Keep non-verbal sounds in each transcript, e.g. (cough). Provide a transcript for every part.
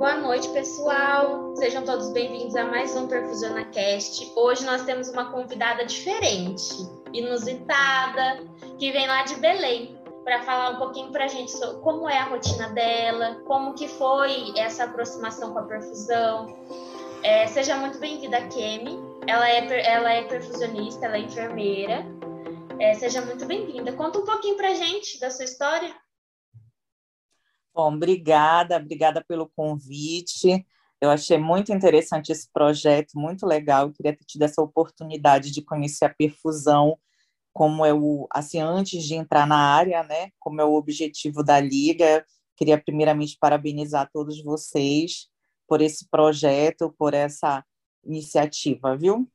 Boa noite, pessoal. Sejam todos bem-vindos a mais um PerfusionaCast. Hoje nós temos uma convidada diferente, inusitada, que vem lá de Belém para falar um pouquinho para a gente sobre como é a rotina dela, como que foi essa aproximação com a perfusão. É, seja muito bem-vinda, Kemi. Ela é, ela é perfusionista, ela é enfermeira. É, seja muito bem-vinda. Conta um pouquinho para a gente da sua história. Bom, obrigada, obrigada pelo convite. Eu achei muito interessante esse projeto, muito legal. Eu queria ter tido essa oportunidade de conhecer a perfusão, como é o, assim, antes de entrar na área, né? Como é o objetivo da liga. Queria primeiramente parabenizar todos vocês por esse projeto, por essa iniciativa, viu?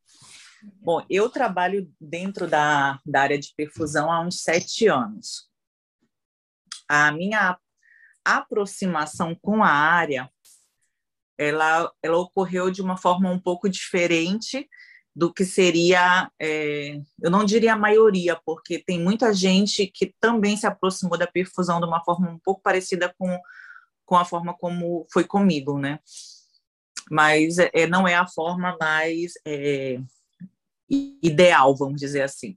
Bom, eu trabalho dentro da, da área de perfusão há uns sete anos. A minha aproximação com a área ela, ela ocorreu de uma forma um pouco diferente do que seria, é, eu não diria a maioria, porque tem muita gente que também se aproximou da perfusão de uma forma um pouco parecida com, com a forma como foi comigo, né? Mas é, não é a forma mais é, ideal, vamos dizer assim.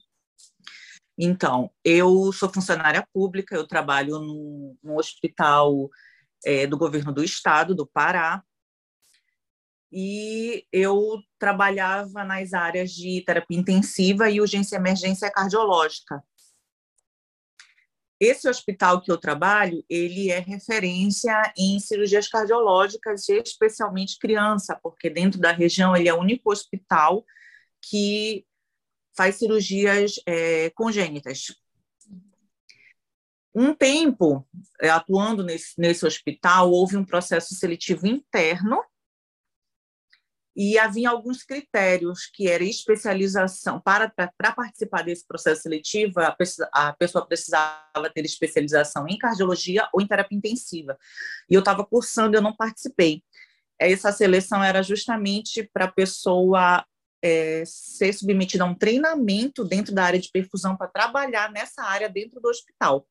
Então, eu sou funcionária pública, eu trabalho no hospital é, do governo do estado, do Pará, e eu trabalhava nas áreas de terapia intensiva e urgência e emergência cardiológica. Esse hospital que eu trabalho, ele é referência em cirurgias cardiológicas, especialmente criança, porque dentro da região ele é o único hospital que faz cirurgias é, congênitas. Um tempo, é, atuando nesse, nesse hospital, houve um processo seletivo interno e havia alguns critérios que era especialização. Para, para participar desse processo seletivo a a pessoa precisava ter especialização em cardiologia ou em terapia intensiva. E eu estava cursando eu não participei. Essa seleção era justamente para pessoa é, ser submetida a um treinamento dentro da área de perfusão para trabalhar nessa área dentro do hospital.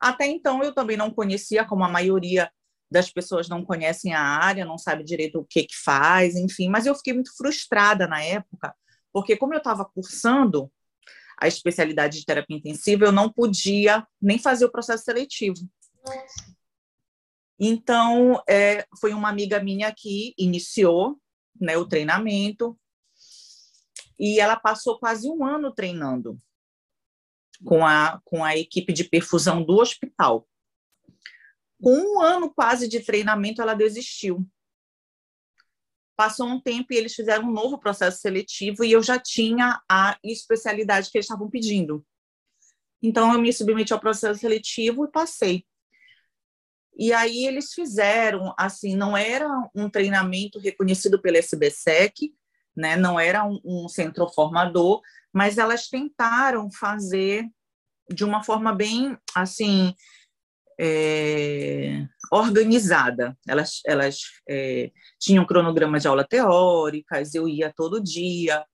Até então, eu também não conhecia, como a maioria das pessoas não conhecem a área, não sabe direito o que, que faz, enfim, mas eu fiquei muito frustrada na época, porque como eu estava cursando a especialidade de terapia intensiva, eu não podia nem fazer o processo seletivo. Nossa. Então, é, foi uma amiga minha que iniciou né, o treinamento. E ela passou quase um ano treinando com a, com a equipe de perfusão do hospital. Com um ano quase de treinamento, ela desistiu. Passou um tempo e eles fizeram um novo processo seletivo e eu já tinha a especialidade que eles estavam pedindo. Então, eu me submeti ao processo seletivo e passei. E aí eles fizeram, assim, não era um treinamento reconhecido pela SBSEC, né? não era um, um centro formador, mas elas tentaram fazer de uma forma bem, assim, é, organizada. Elas, elas é, tinham cronograma de aula teóricas, eu ia todo dia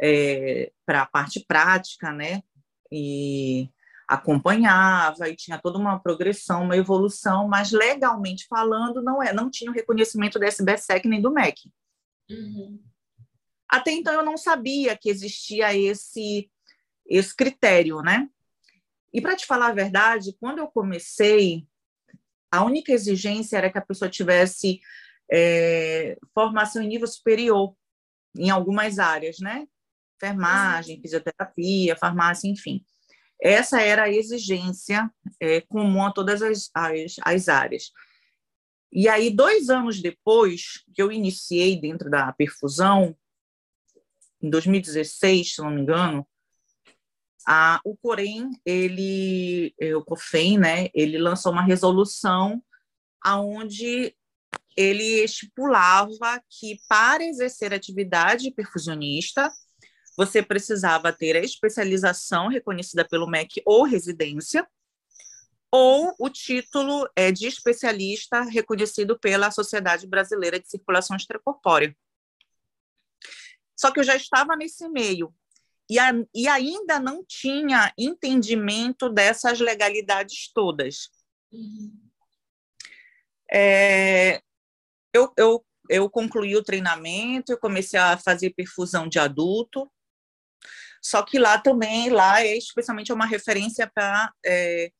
é, para a parte prática, né? E acompanhava e tinha toda uma progressão, uma evolução, mas legalmente falando não é, não tinha o reconhecimento da SBSEC nem do MEC. Uhum. Até então eu não sabia que existia esse esse critério, né? E para te falar a verdade, quando eu comecei, a única exigência era que a pessoa tivesse é, formação em nível superior em algumas áreas, né? Enfermagem, fisioterapia, farmácia, enfim. Essa era a exigência é, comum a todas as, as, as áreas. E aí, dois anos depois que eu iniciei dentro da perfusão, em 2016, se não me engano, a, o Corém, ele, é, o COFEM, né, ele lançou uma resolução aonde ele estipulava que para exercer atividade perfusionista, você precisava ter a especialização reconhecida pelo MEC ou residência, ou o título é de especialista reconhecido pela Sociedade Brasileira de Circulação Extracorpórea. Só que eu já estava nesse meio e, a, e ainda não tinha entendimento dessas legalidades todas. Uhum. É, eu, eu, eu concluí o treinamento, eu comecei a fazer perfusão de adulto, só que lá também, lá é especialmente uma referência para é,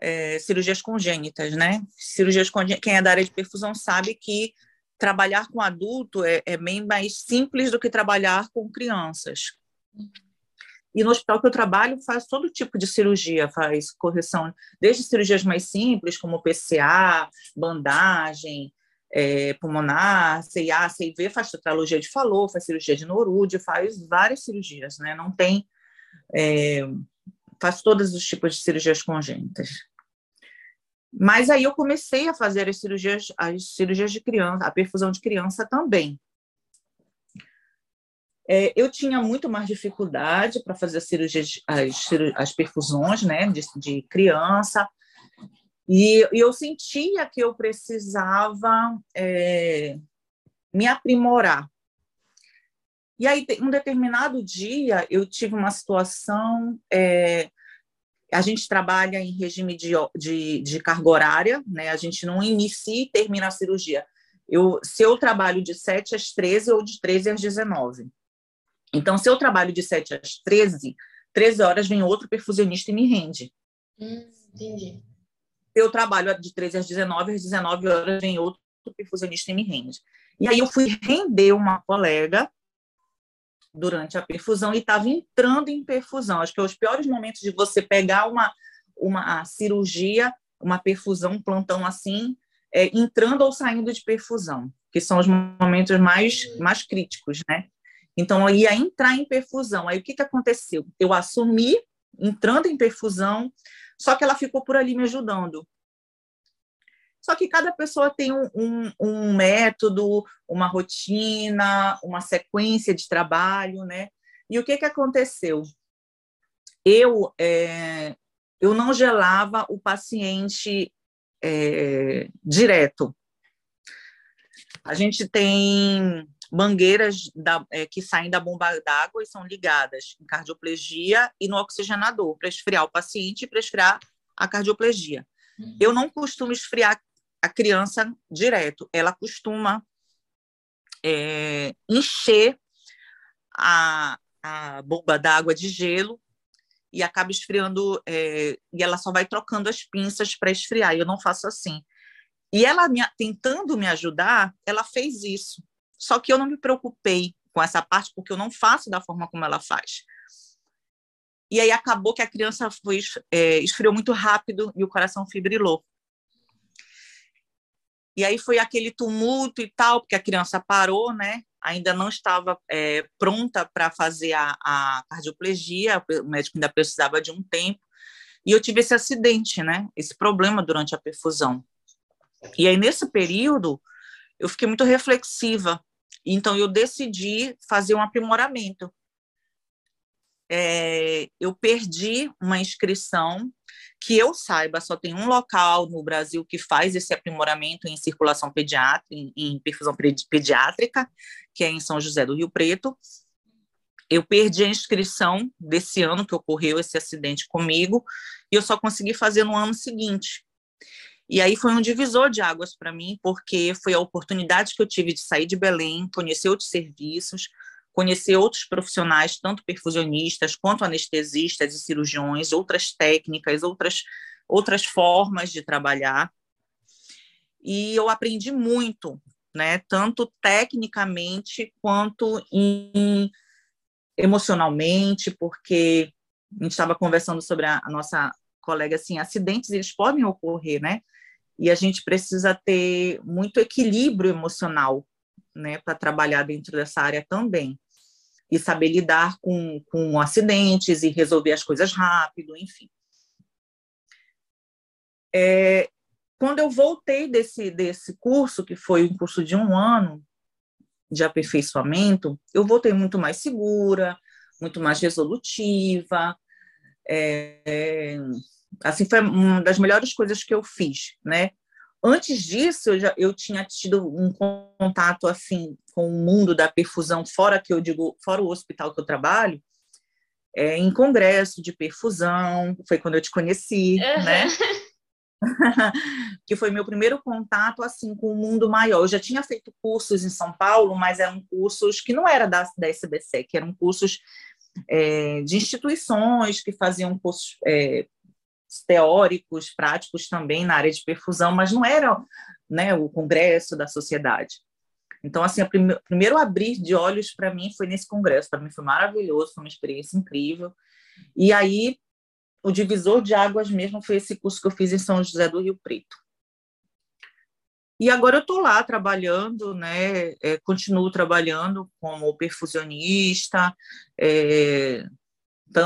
é, cirurgias congênitas, né? Cirurgias congênitas, quem é da área de perfusão sabe que trabalhar com adulto é, é bem mais simples do que trabalhar com crianças. E no hospital que eu trabalho faz todo tipo de cirurgia, faz correção, desde cirurgias mais simples, como PCA, bandagem, é, pulmonar, CIA, CIV, faz tetralogia de Fallot, faz cirurgia de Norude, faz várias cirurgias, né? Não tem... É, faz todos os tipos de cirurgias congênitas. Mas aí eu comecei a fazer as cirurgias, as cirurgias de criança, a perfusão de criança também. É, eu tinha muito mais dificuldade para fazer as cirurgias, as, as perfusões, né, de, de criança, e, eu sentia que eu precisava é, me aprimorar. E aí, um determinado dia, eu tive uma situação é, a gente trabalha em regime de, de, de carga horária, né? A gente não inicia e termina a cirurgia. Eu, se eu trabalho de 7 às 13 ou de 13 às 19. Então, se eu trabalho de 7 às 13, 13 horas vem outro perfusionista e me rende. Hum, entendi. Eu trabalho de 13 às 19, às 19 horas vem outro perfusionista e me rende. E aí eu fui render uma colega durante a perfusão e estava entrando em perfusão. Acho que é os piores momentos de você pegar uma, uma cirurgia, uma perfusão, um plantão assim, é, entrando ou saindo de perfusão, que são os momentos mais, mais críticos, né? Então, eu ia entrar em perfusão. Aí, o que, que aconteceu? Eu assumi, entrando em perfusão, só que ela ficou por ali me ajudando. Só que cada pessoa tem um, um, um, método, uma rotina, uma sequência de trabalho, né? E o que, que aconteceu? Eu, é, eu não gelava o paciente é, direto. A gente tem mangueiras da, é, que saem da bomba d'água e são ligadas em cardioplegia e no oxigenador, para esfriar o paciente e para esfriar a cardioplegia. Uhum. Eu não costumo esfriar a criança direto. Ela costuma é, encher a, a bomba d'água de gelo e acaba esfriando, é, e ela só vai trocando as pinças para esfriar, e eu não faço assim. E ela, me, tentando me ajudar, ela fez isso. Só que eu não me preocupei com essa parte, porque eu não faço da forma como ela faz. E aí acabou que a criança foi, é, esfriou muito rápido e o coração fibrilou. E aí foi aquele tumulto e tal, porque a criança parou, né? Ainda não estava é, pronta para fazer a, a cardioplegia, o médico ainda precisava de um tempo. E eu tive esse acidente, né? Esse problema durante a perfusão. E aí, nesse período, eu fiquei muito reflexiva. Então, eu decidi fazer um aprimoramento. É, eu perdi uma inscrição que eu saiba, só tem um local no Brasil que faz esse aprimoramento em circulação pediátrica, em, em perfusão pediátrica, que é em São José do Rio Preto. Eu perdi a inscrição desse ano que ocorreu esse acidente comigo, e eu só consegui fazer no ano seguinte. E aí foi um divisor de águas para mim, porque foi a oportunidade que eu tive de sair de Belém, conhecer outros serviços, conhecer outros profissionais, tanto perfusionistas quanto anestesistas e cirurgiões, outras técnicas, outras, outras formas de trabalhar. E eu aprendi muito, né, tanto tecnicamente quanto em, emocionalmente, porque a gente estava conversando sobre a, a nossa colega assim, acidentes eles podem ocorrer, né? E a gente precisa ter muito equilíbrio emocional, né, para trabalhar dentro dessa área também e saber lidar com, com acidentes e resolver as coisas rápido, enfim. É, quando eu voltei desse, desse curso, que foi um curso de um ano de aperfeiçoamento, eu voltei muito mais segura, muito mais resolutiva. É, assim, foi uma das melhores coisas que eu fiz, né? Antes disso, eu, já, eu tinha tido um contato assim com o mundo da perfusão fora que eu digo, fora o hospital que eu trabalho, é, em congresso de perfusão, foi quando eu te conheci, uhum. né? (laughs) que foi meu primeiro contato assim com o mundo maior. Eu já tinha feito cursos em São Paulo, mas eram cursos que não era da, da SBC, que eram cursos é, de instituições que faziam cursos é, teóricos, práticos também na área de perfusão, mas não era né, o congresso da sociedade. Então, assim, o prime primeiro abrir de olhos para mim foi nesse congresso. Para mim foi maravilhoso, foi uma experiência incrível. E aí, o divisor de águas mesmo foi esse curso que eu fiz em São José do Rio Preto. E agora eu estou lá trabalhando, né? É, continuo trabalhando como perfusionista, é,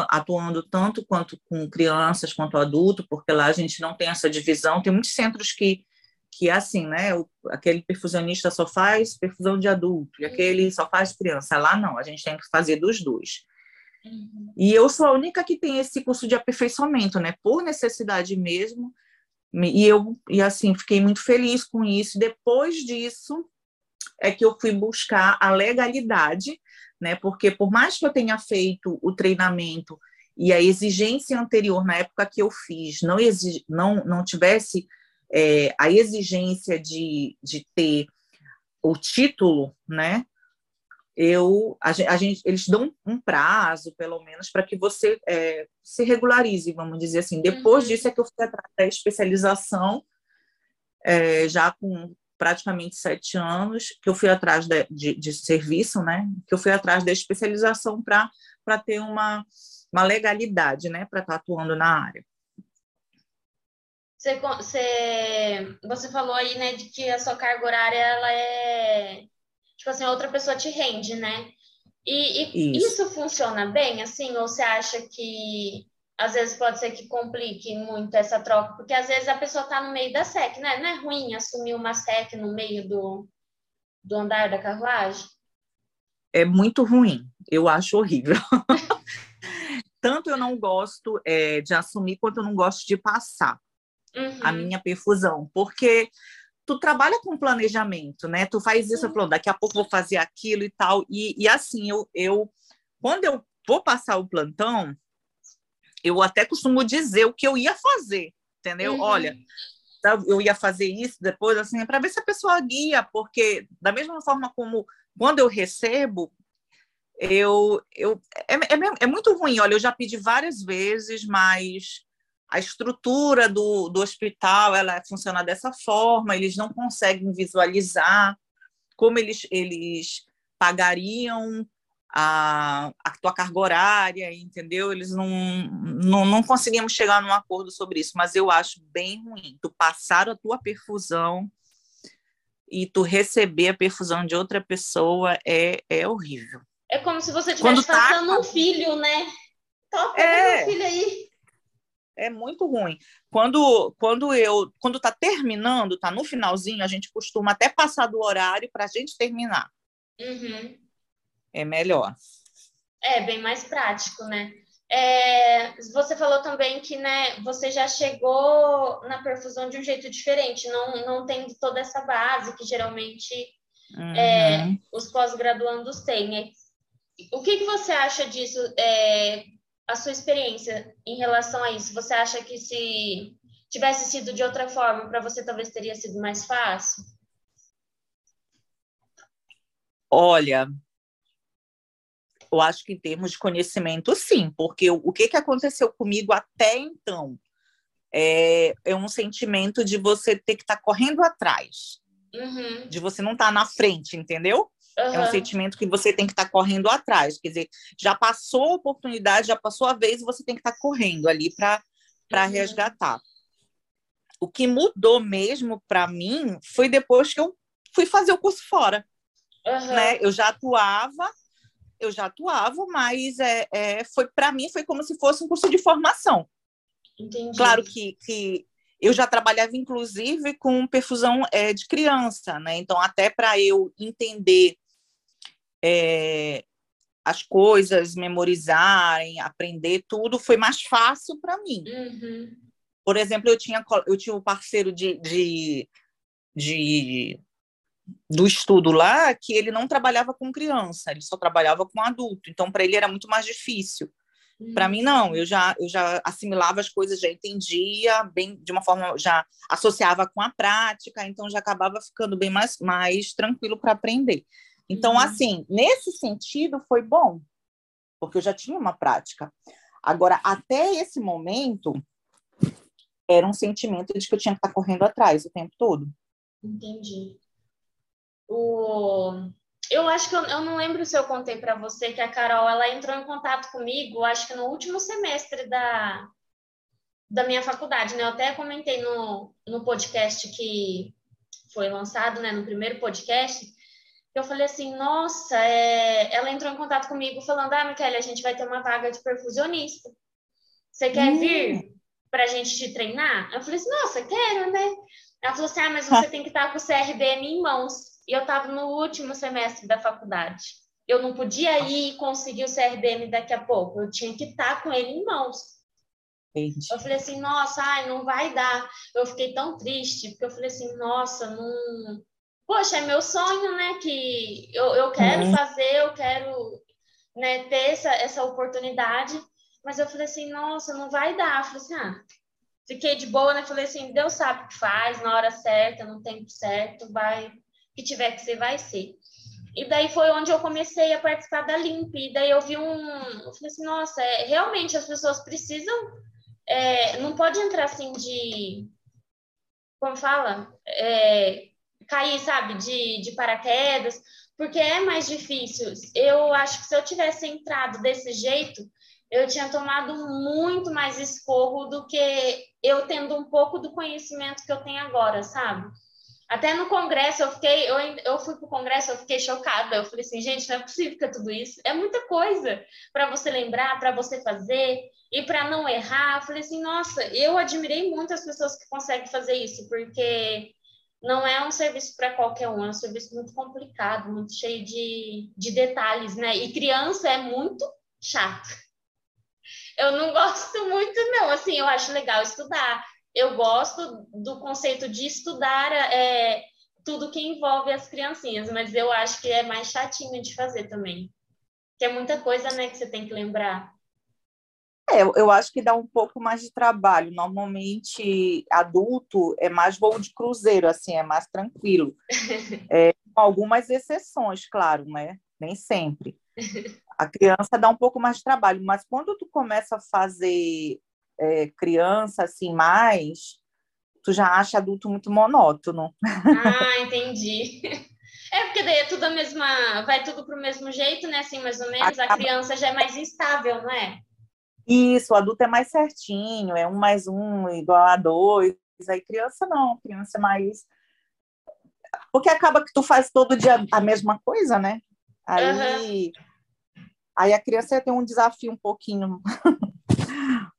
atuando tanto quanto com crianças quanto adulto, porque lá a gente não tem essa divisão. Tem muitos centros que que é assim, né? O, aquele perfusionista só faz perfusão de adulto e aquele só faz criança. Lá não, a gente tem que fazer dos dois. Uhum. E eu sou a única que tem esse curso de aperfeiçoamento, né? Por necessidade mesmo. E eu, e assim, fiquei muito feliz com isso. Depois disso, é que eu fui buscar a legalidade, né? Porque por mais que eu tenha feito o treinamento e a exigência anterior na época que eu fiz não exig, não não tivesse é, a exigência de, de ter o título, né? Eu, a, a gente, eles dão um prazo, pelo menos, para que você é, se regularize, vamos dizer assim. Depois uhum. disso é que eu fui atrás da especialização, é, já com praticamente sete anos, que eu fui atrás de, de, de serviço, né? Que eu fui atrás da especialização para ter uma, uma legalidade, né? Para estar tá atuando na área. Você, você, você falou aí, né, de que a sua carga horária, ela é, tipo assim, outra pessoa te rende, né? E, e isso. isso. funciona bem, assim, ou você acha que às vezes pode ser que complique muito essa troca? Porque às vezes a pessoa está no meio da SEC, né? Não é ruim assumir uma SEC no meio do, do andar da carruagem? É muito ruim, eu acho horrível. (laughs) Tanto eu não gosto é, de assumir, quanto eu não gosto de passar uhum. a minha perfusão, porque tu trabalha com planejamento, né? Tu faz isso, uhum. daqui a pouco vou fazer aquilo e tal. E, e assim, eu, eu, quando eu vou passar o plantão, eu até costumo dizer o que eu ia fazer, entendeu? Uhum. Olha, tá, eu ia fazer isso depois, assim, para ver se a pessoa guia, porque da mesma forma como quando eu recebo, eu, eu é, é, é muito ruim. Olha, eu já pedi várias vezes, mas a estrutura do, do hospital ela funciona dessa forma, eles não conseguem visualizar como eles, eles pagariam a, a tua carga horária, entendeu? Eles não, não, não conseguimos chegar num acordo sobre isso, mas eu acho bem ruim. Tu passar a tua perfusão e tu receber a perfusão de outra pessoa é, é horrível. É como se você estivesse tá passando tá... um filho, né? Toca é... um filho aí é muito ruim. Quando, quando eu, quando está terminando, está no finalzinho, a gente costuma até passar do horário para a gente terminar. Uhum. É melhor. É bem mais prático, né? É, você falou também que né, você já chegou na perfusão de um jeito diferente, não, não tem toda essa base que geralmente uhum. é, os pós-graduandos têm. O que, que você acha disso? É, a sua experiência em relação a isso? Você acha que se tivesse sido de outra forma, para você talvez teria sido mais fácil? Olha, eu acho que em termos de conhecimento, sim, porque o, o que, que aconteceu comigo até então é, é um sentimento de você ter que estar tá correndo atrás, uhum. de você não estar tá na frente, entendeu? Uhum. É um sentimento que você tem que estar tá correndo atrás. Quer dizer, já passou a oportunidade, já passou a vez e você tem que estar tá correndo ali para uhum. resgatar. O que mudou mesmo para mim foi depois que eu fui fazer o curso fora. Né? Eu já atuava, eu já atuava, mas é, é foi para mim foi como se fosse um curso de formação. Entendi. Claro que, que eu já trabalhava, inclusive, com perfusão é, de criança, né? Então, até para eu entender é, as coisas, memorizarem, aprender tudo, foi mais fácil para mim. Uhum. Por exemplo, eu tinha, eu tinha um parceiro de, de, de, do estudo lá que ele não trabalhava com criança, ele só trabalhava com adulto. Então, para ele era muito mais difícil. Para mim, não, eu já, eu já assimilava as coisas, já entendia bem, de uma forma, já associava com a prática, então já acabava ficando bem mais, mais tranquilo para aprender. Então, uhum. assim, nesse sentido, foi bom, porque eu já tinha uma prática. Agora, até esse momento, era um sentimento de que eu tinha que estar correndo atrás o tempo todo. Entendi. Eu acho que eu, eu não lembro se eu contei para você que a Carol ela entrou em contato comigo, acho que no último semestre da, da minha faculdade, né? Eu até comentei no, no podcast que foi lançado, né? No primeiro podcast, eu falei assim, nossa, é... ela entrou em contato comigo falando, ah, Michele, a gente vai ter uma vaga de perfusionista. Você quer hum. vir para a gente te treinar? Eu falei assim, nossa, quero, né? Ela falou assim, ah, mas você (laughs) tem que estar com o CRBM em mãos e eu estava no último semestre da faculdade. Eu não podia ir e conseguir o CRDM daqui a pouco, eu tinha que estar com ele em mãos. Entendi. Eu falei assim, nossa, ai, não vai dar. Eu fiquei tão triste, porque eu falei assim, nossa, não. Poxa, é meu sonho, né? Que eu, eu quero uhum. fazer, eu quero né, ter essa, essa oportunidade. Mas eu falei assim, nossa, não vai dar. Eu falei assim, ah, fiquei de boa, né? Falei assim, Deus sabe o que faz, na hora certa, no tempo certo, vai, que tiver que ser, vai ser. E daí foi onde eu comecei a participar da Limp. E daí eu vi um. Eu falei assim, nossa, é, realmente as pessoas precisam. É, não pode entrar assim de. Como fala? É, cair, sabe, de, de paraquedas, porque é mais difícil. Eu acho que se eu tivesse entrado desse jeito, eu tinha tomado muito mais escorro do que eu tendo um pouco do conhecimento que eu tenho agora, sabe? Até no congresso eu fiquei, eu, eu fui para o congresso, eu fiquei chocada. Eu falei assim, gente, não é possível que é tudo isso. É muita coisa para você lembrar, para você fazer e para não errar. Eu falei assim, nossa, eu admirei muito as pessoas que conseguem fazer isso, porque não é um serviço para qualquer um, é um serviço muito complicado, muito cheio de, de detalhes, né? E criança é muito chato. Eu não gosto muito, não. Assim, eu acho legal estudar, eu gosto do conceito de estudar é, tudo que envolve as criancinhas, mas eu acho que é mais chatinho de fazer também. Que é muita coisa, né, que você tem que lembrar. É, eu acho que dá um pouco mais de trabalho. Normalmente, adulto é mais voo de cruzeiro, assim, é mais tranquilo. (laughs) É, com algumas exceções, claro, né? Nem sempre. (laughs) A criança dá um pouco mais de trabalho, mas quando tu começa a fazer é, criança, assim, mais, tu já acha adulto muito monótono. Ah, entendi. (laughs) É porque daí é tudo a mesma, vai tudo para o mesmo jeito, né? Assim, mais ou menos. A criança já é mais instável, não é? Isso, o adulto é mais certinho, é um mais um igual a dois. Aí criança não, criança é mais. Porque acaba que tu faz todo dia a mesma coisa, né? Aí, uhum. aí a criança tem um desafio um pouquinho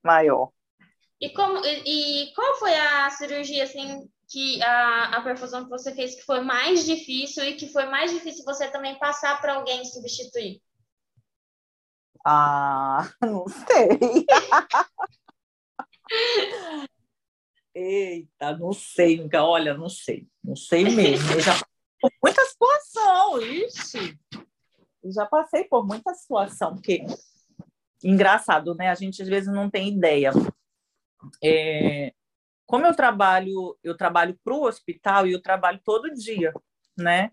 maior. E, como, e, e, qual foi a cirurgia, assim, que a, a perfusão que você fez que foi mais difícil e que foi mais difícil você também passar para alguém substituir? Ah, (laughs) não sei. Eita, não sei, olha, não sei, não sei mesmo. Eu já passei por muita situação, ixi. Eu já passei por muita situação, porque engraçado, né? A gente às vezes não tem ideia. É, como eu trabalho, eu trabalho para o hospital e eu trabalho todo dia, né?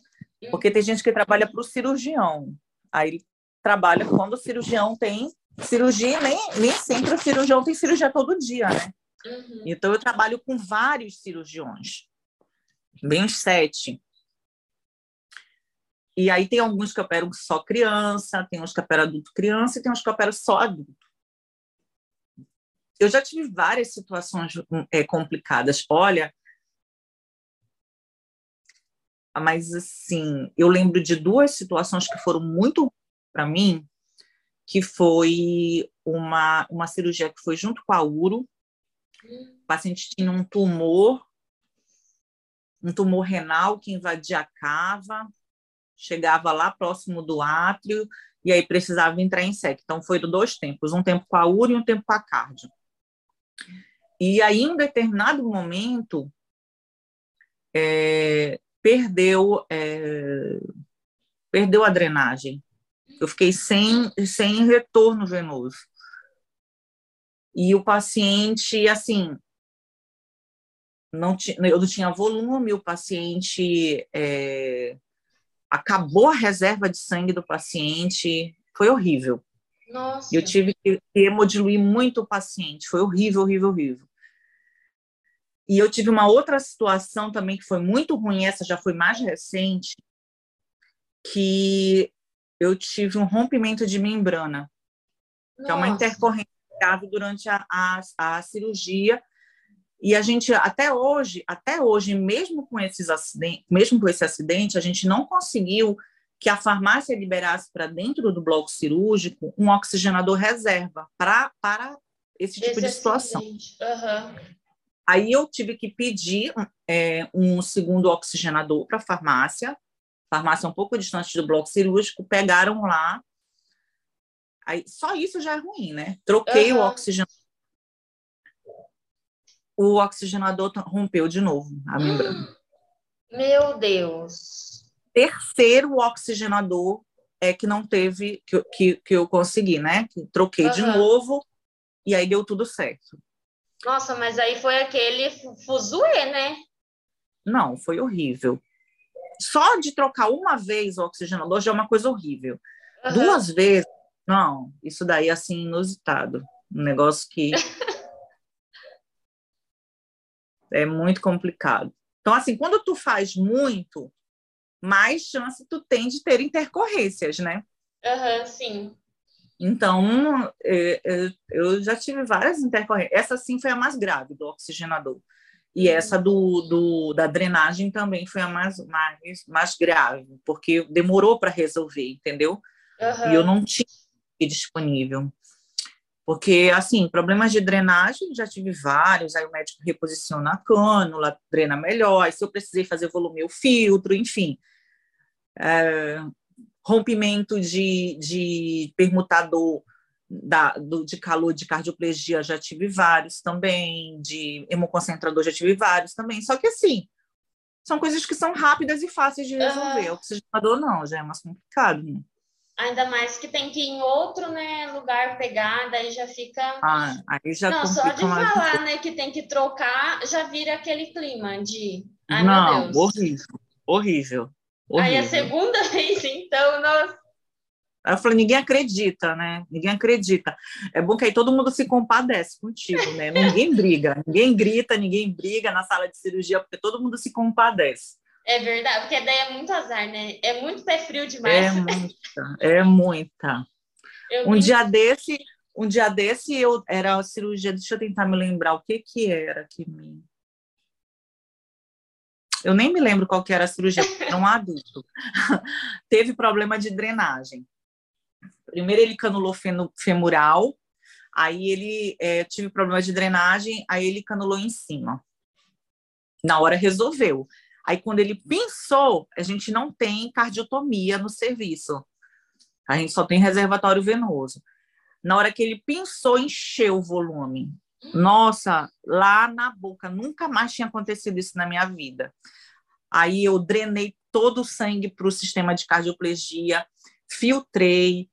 Porque tem gente que trabalha para o cirurgião. Aí ele trabalha quando o cirurgião tem cirurgia, nem, nem sempre o cirurgião tem cirurgia todo dia, né? Uhum. Então eu trabalho com vários cirurgiões, bem sete. E aí tem alguns que operam só criança, tem uns que operam adulto criança e tem uns que operam só adulto. Eu já tive várias situações é, complicadas. Olha, mas assim, eu lembro de duas situações que foram muito para mim, que foi uma, uma cirurgia que foi junto com a URO. O paciente tinha um tumor, um tumor renal que invadia a cava, chegava lá próximo do átrio e aí precisava entrar em SEC. Então, foi dois tempos, um tempo com a URI e um tempo com a cardio. E aí, em um determinado momento, é, perdeu, é, perdeu a drenagem. Eu fiquei sem, sem retorno venoso. e o paciente, assim, não eu não tinha volume, o paciente é, acabou a reserva de sangue do paciente, foi horrível. Nossa. Eu tive que hemodiluir muito o paciente, foi horrível, horrível, horrível. E eu tive uma outra situação também que foi muito ruim, essa já foi mais recente, que eu tive um rompimento de membrana, Nossa. que é uma intercorrência grave durante a, a, a cirurgia. E a gente até hoje, até hoje, mesmo com esses acidentes, mesmo com esse acidente, a gente não conseguiu que a farmácia liberasse para dentro do bloco cirúrgico um oxigenador reserva pra, para esse tipo esse de situação. Uhum. Aí eu tive que pedir é, um segundo oxigenador para a farmácia, farmácia um pouco distante do bloco cirúrgico, pegaram lá. Aí, só isso já é ruim, né? Troquei uhum. o oxigenador. O oxigenador rompeu de novo a membrana. (gasps) Meu Deus! Terceiro oxigenador é que não teve, que, que, que eu consegui, né? Que troquei uhum. de novo e aí deu tudo certo. Nossa, mas aí foi aquele fuzuê, né? Não, foi horrível. Só de trocar uma vez o oxigenador já é uma coisa horrível. Uhum. Duas vezes, não, isso daí assim inusitado. Um negócio que (laughs) é muito complicado. Então, assim, quando tu faz muito, mais chance tu tem de ter intercorrências, né? Aham, uhum, sim. Então, é, é, eu já tive várias intercorrências. Essa sim foi a mais grave do oxigenador. E uhum. essa do, do, da drenagem também foi a mais, mais, mais grave, porque demorou para resolver, entendeu? Uhum. E eu não tinha disponível. Porque, assim, problemas de drenagem, já tive vários, aí o médico reposiciona a cânula, drena melhor, aí se eu precisei fazer volume, eu filtro, enfim. É, rompimento de, de permutador da, do, de calor de cardioplegia já tive vários também, de hemoconcentrador já tive vários também. Só que assim, são coisas que são rápidas e fáceis de resolver. Uhum. Oxigenador não, já é mais complicado. Né? Ainda mais que tem que ir em outro né, lugar pegar, daí já fica. Ah, aí já Não, só de falar né, que tem que trocar, já vira aquele clima de. Ai, não, horrível, horrível. Horrível. Aí a segunda (laughs) vez, então, nossa. Aí eu falei, ninguém acredita, né? Ninguém acredita. É bom que aí todo mundo se compadece contigo, né? Ninguém briga, ninguém grita, ninguém briga na sala de cirurgia, porque todo mundo se compadece. É verdade, porque daí é muito azar, né? É muito pé frio demais. É (laughs) muita, é muita. Eu um vi... dia desse, um dia desse eu era a cirurgia, deixa eu tentar me lembrar o que que era que me eu nem me lembro qual que era a cirurgia, era um (laughs) adulto. (laughs) Teve problema de drenagem. Primeiro ele canulou femoral, aí ele é, tive problema de drenagem, aí ele canulou em cima. Na hora resolveu. Aí quando ele pensou, a gente não tem cardiotomia no serviço. A gente só tem reservatório venoso. Na hora que ele pensou, encheu o volume. Nossa, lá na boca, nunca mais tinha acontecido isso na minha vida. Aí eu drenei todo o sangue para o sistema de cardioplegia, filtrei,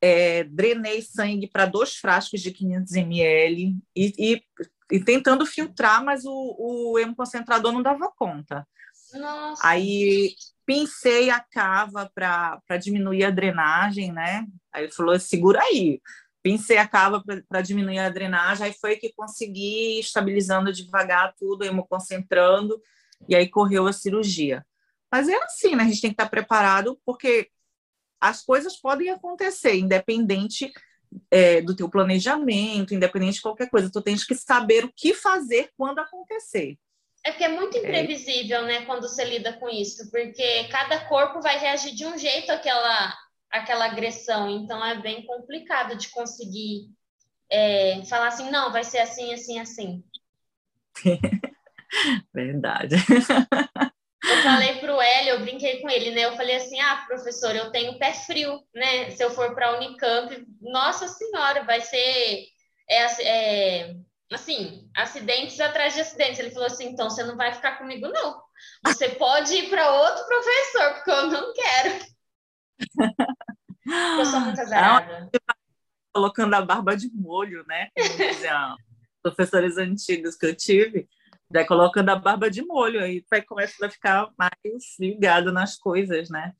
é, drenei sangue para dois frascos de 500 ml e, e, e tentando filtrar, mas o, o hemoconcentrador não dava conta. Nossa. Aí pincei a cava para diminuir a drenagem, né? Aí ele falou: segura aí pincei a cava para diminuir a drenagem, aí foi que consegui estabilizando devagar tudo, hemoconcentrando, e aí correu a cirurgia. Mas é assim, né? A gente tem que estar preparado, porque as coisas podem acontecer, independente é, do teu planejamento, independente de qualquer coisa. Tu tens que saber o que fazer quando acontecer. É porque é muito imprevisível, é. né, quando você lida com isso, porque cada corpo vai reagir de um jeito àquela, aquela agressão. Então é bem complicado de conseguir é, falar assim, não, vai ser assim, assim, assim. (laughs) Verdade. Eu falei para o Hélio, eu brinquei com ele, né? Eu falei assim: ah, professor, eu tenho pé frio, né? Se eu for para a Unicamp, nossa senhora, vai ser é, é, assim, acidentes atrás de acidentes. Ele falou assim: então você não vai ficar comigo, não. Você pode ir para outro professor, porque eu não quero. Eu sou muito (laughs) azarada. colocando a barba de molho, né? Diziam (laughs) professores antigos que eu tive, vai colocando a barba de molho, aí vai começar a ficar mais ligado nas coisas, né?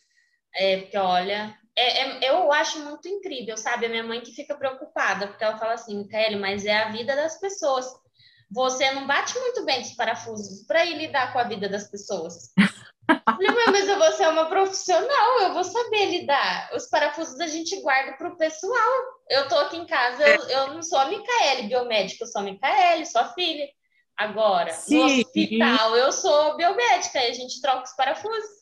É, porque olha, é, é, eu acho muito incrível, sabe? A minha mãe que fica preocupada, porque ela fala assim, Kelly, mas é a vida das pessoas. Você não bate muito bem dos parafusos para ir lidar com a vida das pessoas. Falei, mas eu vou ser uma profissional, eu vou saber lidar. Os parafusos a gente guarda para o pessoal. Eu tô aqui em casa, eu, eu não sou a Micaele, biomédica, eu sou a Micaele, sua filha. Agora, Sim. no hospital, eu sou biomédica, e a gente troca os parafusos.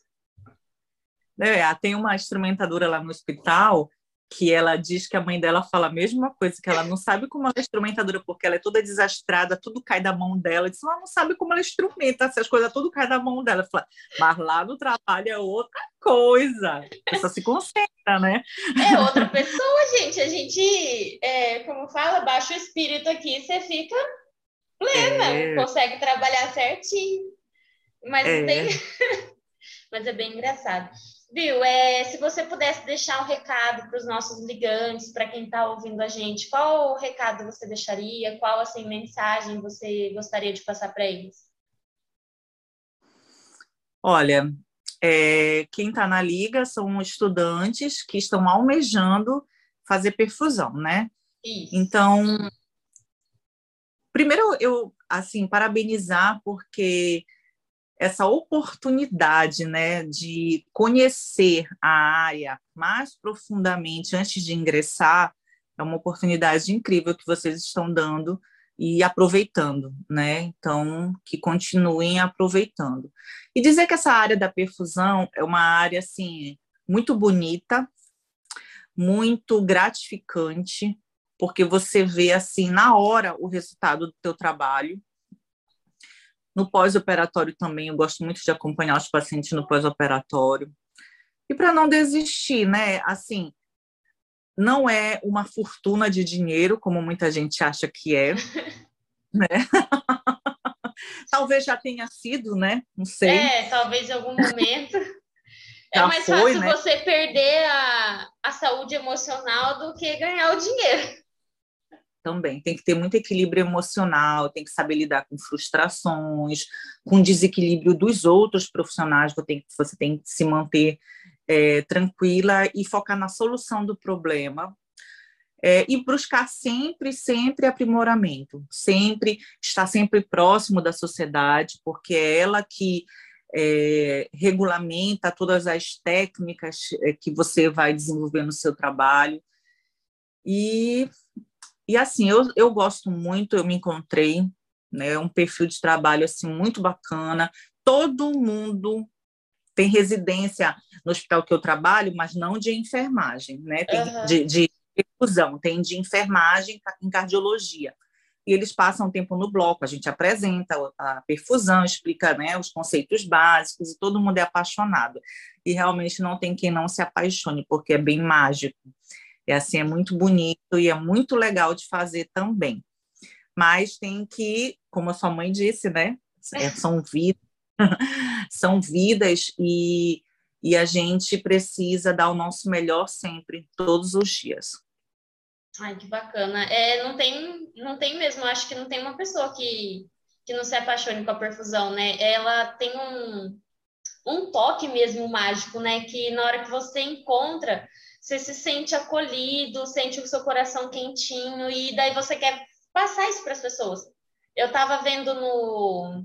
É, tem uma instrumentadora lá no hospital que ela diz que a mãe dela fala a mesma coisa, que ela não sabe como ela é instrumentadora, porque ela é toda desastrada, tudo cai da mão dela. Diz, ela não sabe como ela instrumenta, essas coisas, tudo cai da mão dela. Fala, mas lá no trabalho é outra coisa. Você se concentra, né? É outra pessoa, gente. A gente, é, como fala, baixa o espírito aqui, você fica plena, é. consegue trabalhar certinho. Mas é. tem. (laughs) mas é bem engraçado. Viu? É, se você pudesse deixar um recado para os nossos ligantes, para quem está ouvindo a gente, qual recado você deixaria? Qual assim mensagem você gostaria de passar para eles? Olha, é, quem está na liga são estudantes que estão almejando fazer perfusão, né? Isso. Então, primeiro eu assim parabenizar porque essa oportunidade né, de conhecer a área mais profundamente antes de ingressar é uma oportunidade incrível que vocês estão dando e aproveitando, né? Então, que continuem aproveitando. E dizer que essa área da perfusão é uma área assim muito bonita, muito gratificante, porque você vê assim na hora o resultado do teu trabalho no pós-operatório também, eu gosto muito de acompanhar os pacientes no pós-operatório. E para não desistir, né? Assim, não é uma fortuna de dinheiro, como muita gente acha que é, (laughs) né? (laughs) talvez já tenha sido, né? Não sei. É, talvez em algum momento. (laughs) é mais foi, fácil né? você perder a, a saúde emocional do que ganhar o dinheiro também. Tem que ter muito equilíbrio emocional, tem que saber lidar com frustrações, com desequilíbrio dos outros profissionais, você tem, você tem que se manter é, tranquila e focar na solução do problema. É, e buscar sempre, sempre aprimoramento, sempre estar sempre próximo da sociedade, porque é ela que é, regulamenta todas as técnicas é, que você vai desenvolver no seu trabalho. E e assim, eu, eu gosto muito, eu me encontrei, né, um perfil de trabalho assim muito bacana. Todo mundo tem residência no hospital que eu trabalho, mas não de enfermagem, né? Tem uhum. de, de perfusão, tem de enfermagem em cardiologia. E eles passam tempo no bloco, a gente apresenta a perfusão, explica né, os conceitos básicos e todo mundo é apaixonado. E realmente não tem quem não se apaixone, porque é bem mágico. É assim, é muito bonito e é muito legal de fazer também. Mas tem que, como a sua mãe disse, né? É, são vidas, (laughs) são vidas e, e a gente precisa dar o nosso melhor sempre, todos os dias. Ai, que bacana. É, não tem, não tem mesmo, acho que não tem uma pessoa que, que não se apaixone com a perfusão, né? Ela tem um, um toque mesmo mágico, né? Que na hora que você encontra, você se sente acolhido, sente o seu coração quentinho e daí você quer passar isso para as pessoas. Eu estava vendo no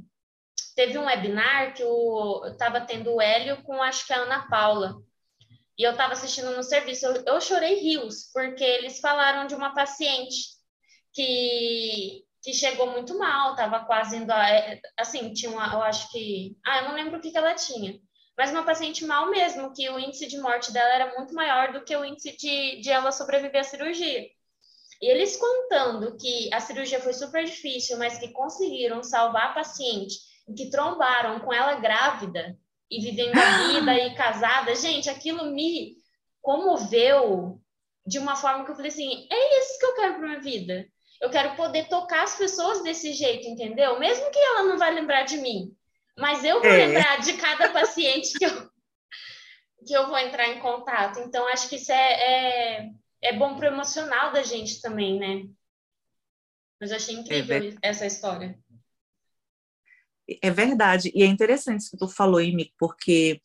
teve um webinar que o estava tendo o Hélio com acho que a Ana Paula. E eu estava assistindo no serviço, eu, eu chorei rios, porque eles falaram de uma paciente que que chegou muito mal, estava quase indo a, é, assim, tinha uma, eu acho que, ah, eu não lembro o que que ela tinha mas uma paciente mal mesmo, que o índice de morte dela era muito maior do que o índice de, de ela sobreviver à cirurgia. E eles contando que a cirurgia foi super difícil, mas que conseguiram salvar a paciente, que trombaram com ela grávida e vivendo a vida e casada, gente, aquilo me comoveu de uma forma que eu falei assim: é isso que eu quero para minha vida. Eu quero poder tocar as pessoas desse jeito, entendeu? Mesmo que ela não vai lembrar de mim, mas eu vou é. lembrar de cada paciente que eu, que eu vou entrar em contato. Então, acho que isso é, é, é bom pro emocional da gente também, né? Mas eu achei incrível é essa história. É verdade. E é interessante isso que tu falou, Imi, porque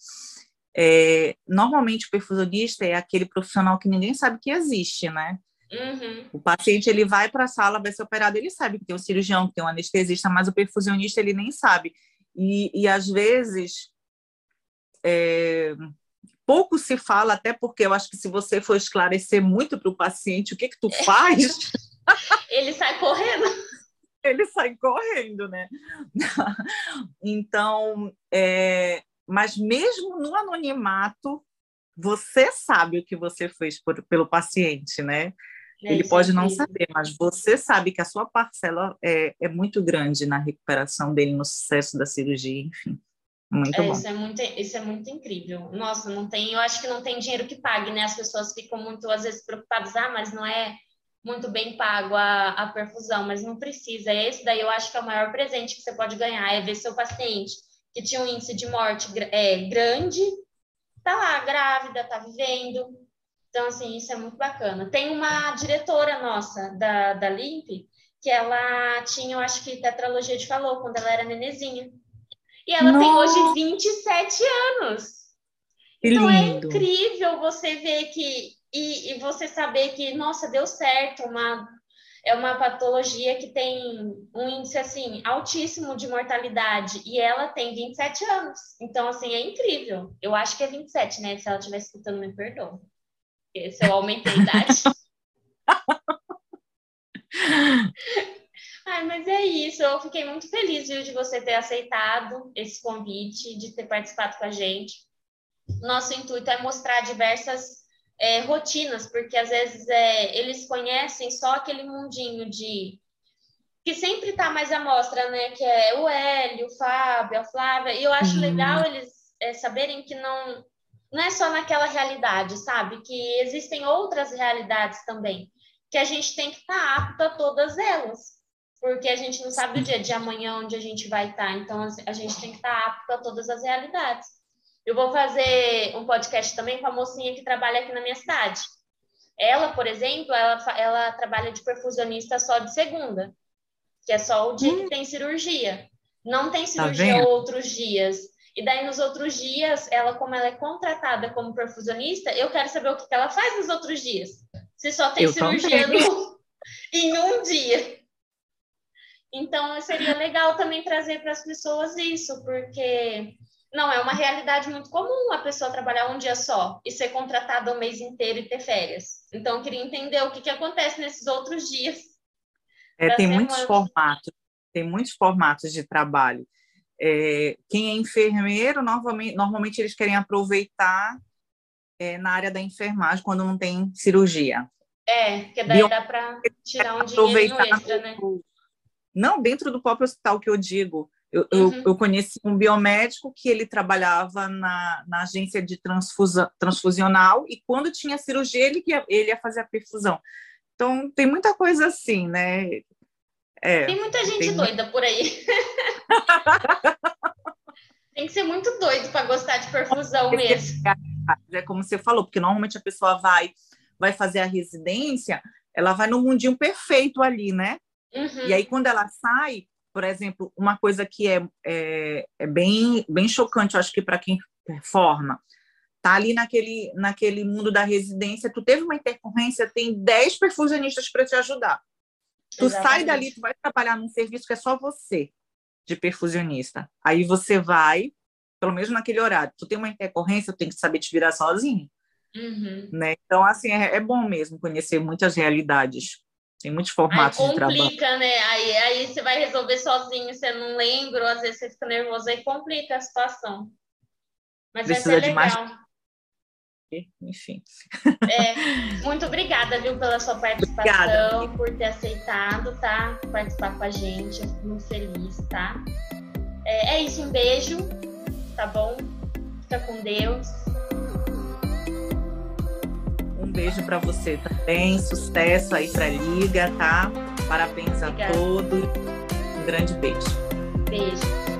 é, normalmente o perfusionista é aquele profissional que ninguém sabe que existe, né? Uhum. O paciente ele vai para a sala, vai ser operado, ele sabe que tem um cirurgião, que tem um anestesista, mas o perfusionista ele nem sabe. E, e às vezes é, pouco se fala, até porque eu acho que se você for esclarecer muito para o paciente o que que tu faz, (laughs) ele sai correndo. Ele sai correndo, né? (laughs) então, é, mas mesmo no anonimato, você sabe o que você fez por, pelo paciente, né? É, Ele pode não saber, mas você sabe que a sua parcela é, é muito grande na recuperação dele, no sucesso da cirurgia, enfim. Muito é, bom. Isso é muito, isso é muito incrível. Nossa, não tem, eu acho que não tem dinheiro que pague, né? As pessoas ficam muito, às vezes, preocupadas, ah, mas não é muito bem pago a, a perfusão, mas não precisa. Esse daí eu acho que é o maior presente que você pode ganhar, é ver seu paciente que tinha um índice de morte é, grande, tá lá, grávida, tá vivendo. Então, assim, isso é muito bacana. Tem uma diretora nossa da, da LIMP, que ela tinha, eu acho que tetralogia de falou, quando ela era nenezinha. E ela Nossa. tem hoje 27 anos. Que então é lindo. é incrível você ver que. E, e você saber que, nossa, deu certo, uma é uma patologia que tem um índice assim altíssimo de mortalidade e ela tem 27 anos. Então assim, é incrível. Eu acho que é 27, né? Se ela estiver escutando, me perdoa. Se eu aumentei a idade. (laughs) Ai, mas é isso. Eu fiquei muito feliz viu, de você ter aceitado esse convite, de ter participado com a gente. Nosso intuito é mostrar diversas é, rotinas, porque às vezes é, eles conhecem só aquele mundinho de que sempre está mais à mostra, né? Que é o Hélio, o Fábio, a Flávia. E eu acho uhum. legal eles é, saberem que não não é só naquela realidade, sabe? Que existem outras realidades também, que a gente tem que estar tá apto a todas elas, porque a gente não sabe o dia de amanhã onde a gente vai estar. Tá. Então a gente tem que estar tá apto a todas as realidades. Eu vou fazer um podcast também com a mocinha que trabalha aqui na minha cidade. Ela, por exemplo, ela, ela trabalha de perfusionista só de segunda, que é só o dia hum. que tem cirurgia. Não tem tá cirurgia outros dias. E daí, nos outros dias, ela, como ela é contratada como perfusionista, eu quero saber o que ela faz nos outros dias. Se só tem eu cirurgia no, (laughs) em um dia. Então, seria legal também trazer para as pessoas isso, porque não é uma realidade muito comum a pessoa trabalhar um dia só e ser contratada o mês inteiro e ter férias. Então, eu queria entender o que, que acontece nesses outros dias. É, tem muitos formatos, tem muitos formatos de trabalho. É, quem é enfermeiro, normalmente, normalmente eles querem aproveitar é, na área da enfermagem quando não tem cirurgia. É, porque daí dá para tirar um dinheiro extra, né? Não, dentro do próprio hospital que eu digo, eu, uhum. eu, eu, conheci um biomédico que ele trabalhava na, na agência de transfusa, transfusional e quando tinha cirurgia ele ele ia fazer a perfusão. Então, tem muita coisa assim, né? É, tem muita gente tem doida por aí. (laughs) tem que ser muito doido para gostar de perfusão mesmo. É como você falou, porque normalmente a pessoa vai, vai fazer a residência, ela vai no mundinho perfeito ali, né? Uhum. E aí, quando ela sai, por exemplo, uma coisa que é, é, é bem, bem chocante, eu acho que para quem forma, tá ali naquele, naquele mundo da residência, tu teve uma intercorrência, tem 10 perfusionistas para te ajudar. Tu Exatamente. sai dali, tu vai trabalhar num serviço que é só você, de perfusionista. Aí você vai, pelo menos naquele horário, tu tem uma intercorrência, tu tem que saber te virar sozinho. Uhum. Né? Então, assim, é, é bom mesmo conhecer muitas realidades tem muitos formatos aí de trabalho. complica, né? Aí, aí você vai resolver sozinho, você não lembra, às vezes você fica nervoso, aí complica a situação. Mas Precisa vai ser legal. Mais... Enfim. É, muito obrigada, viu, pela sua participação, obrigada. por ter aceitado, tá? Participar com a gente. Eu fico muito feliz, tá? É, é isso, um beijo, tá bom? Fica com Deus. Um beijo para você também, sucesso aí para a Liga, tá? Parabéns Obrigada. a todos. Um grande beijo.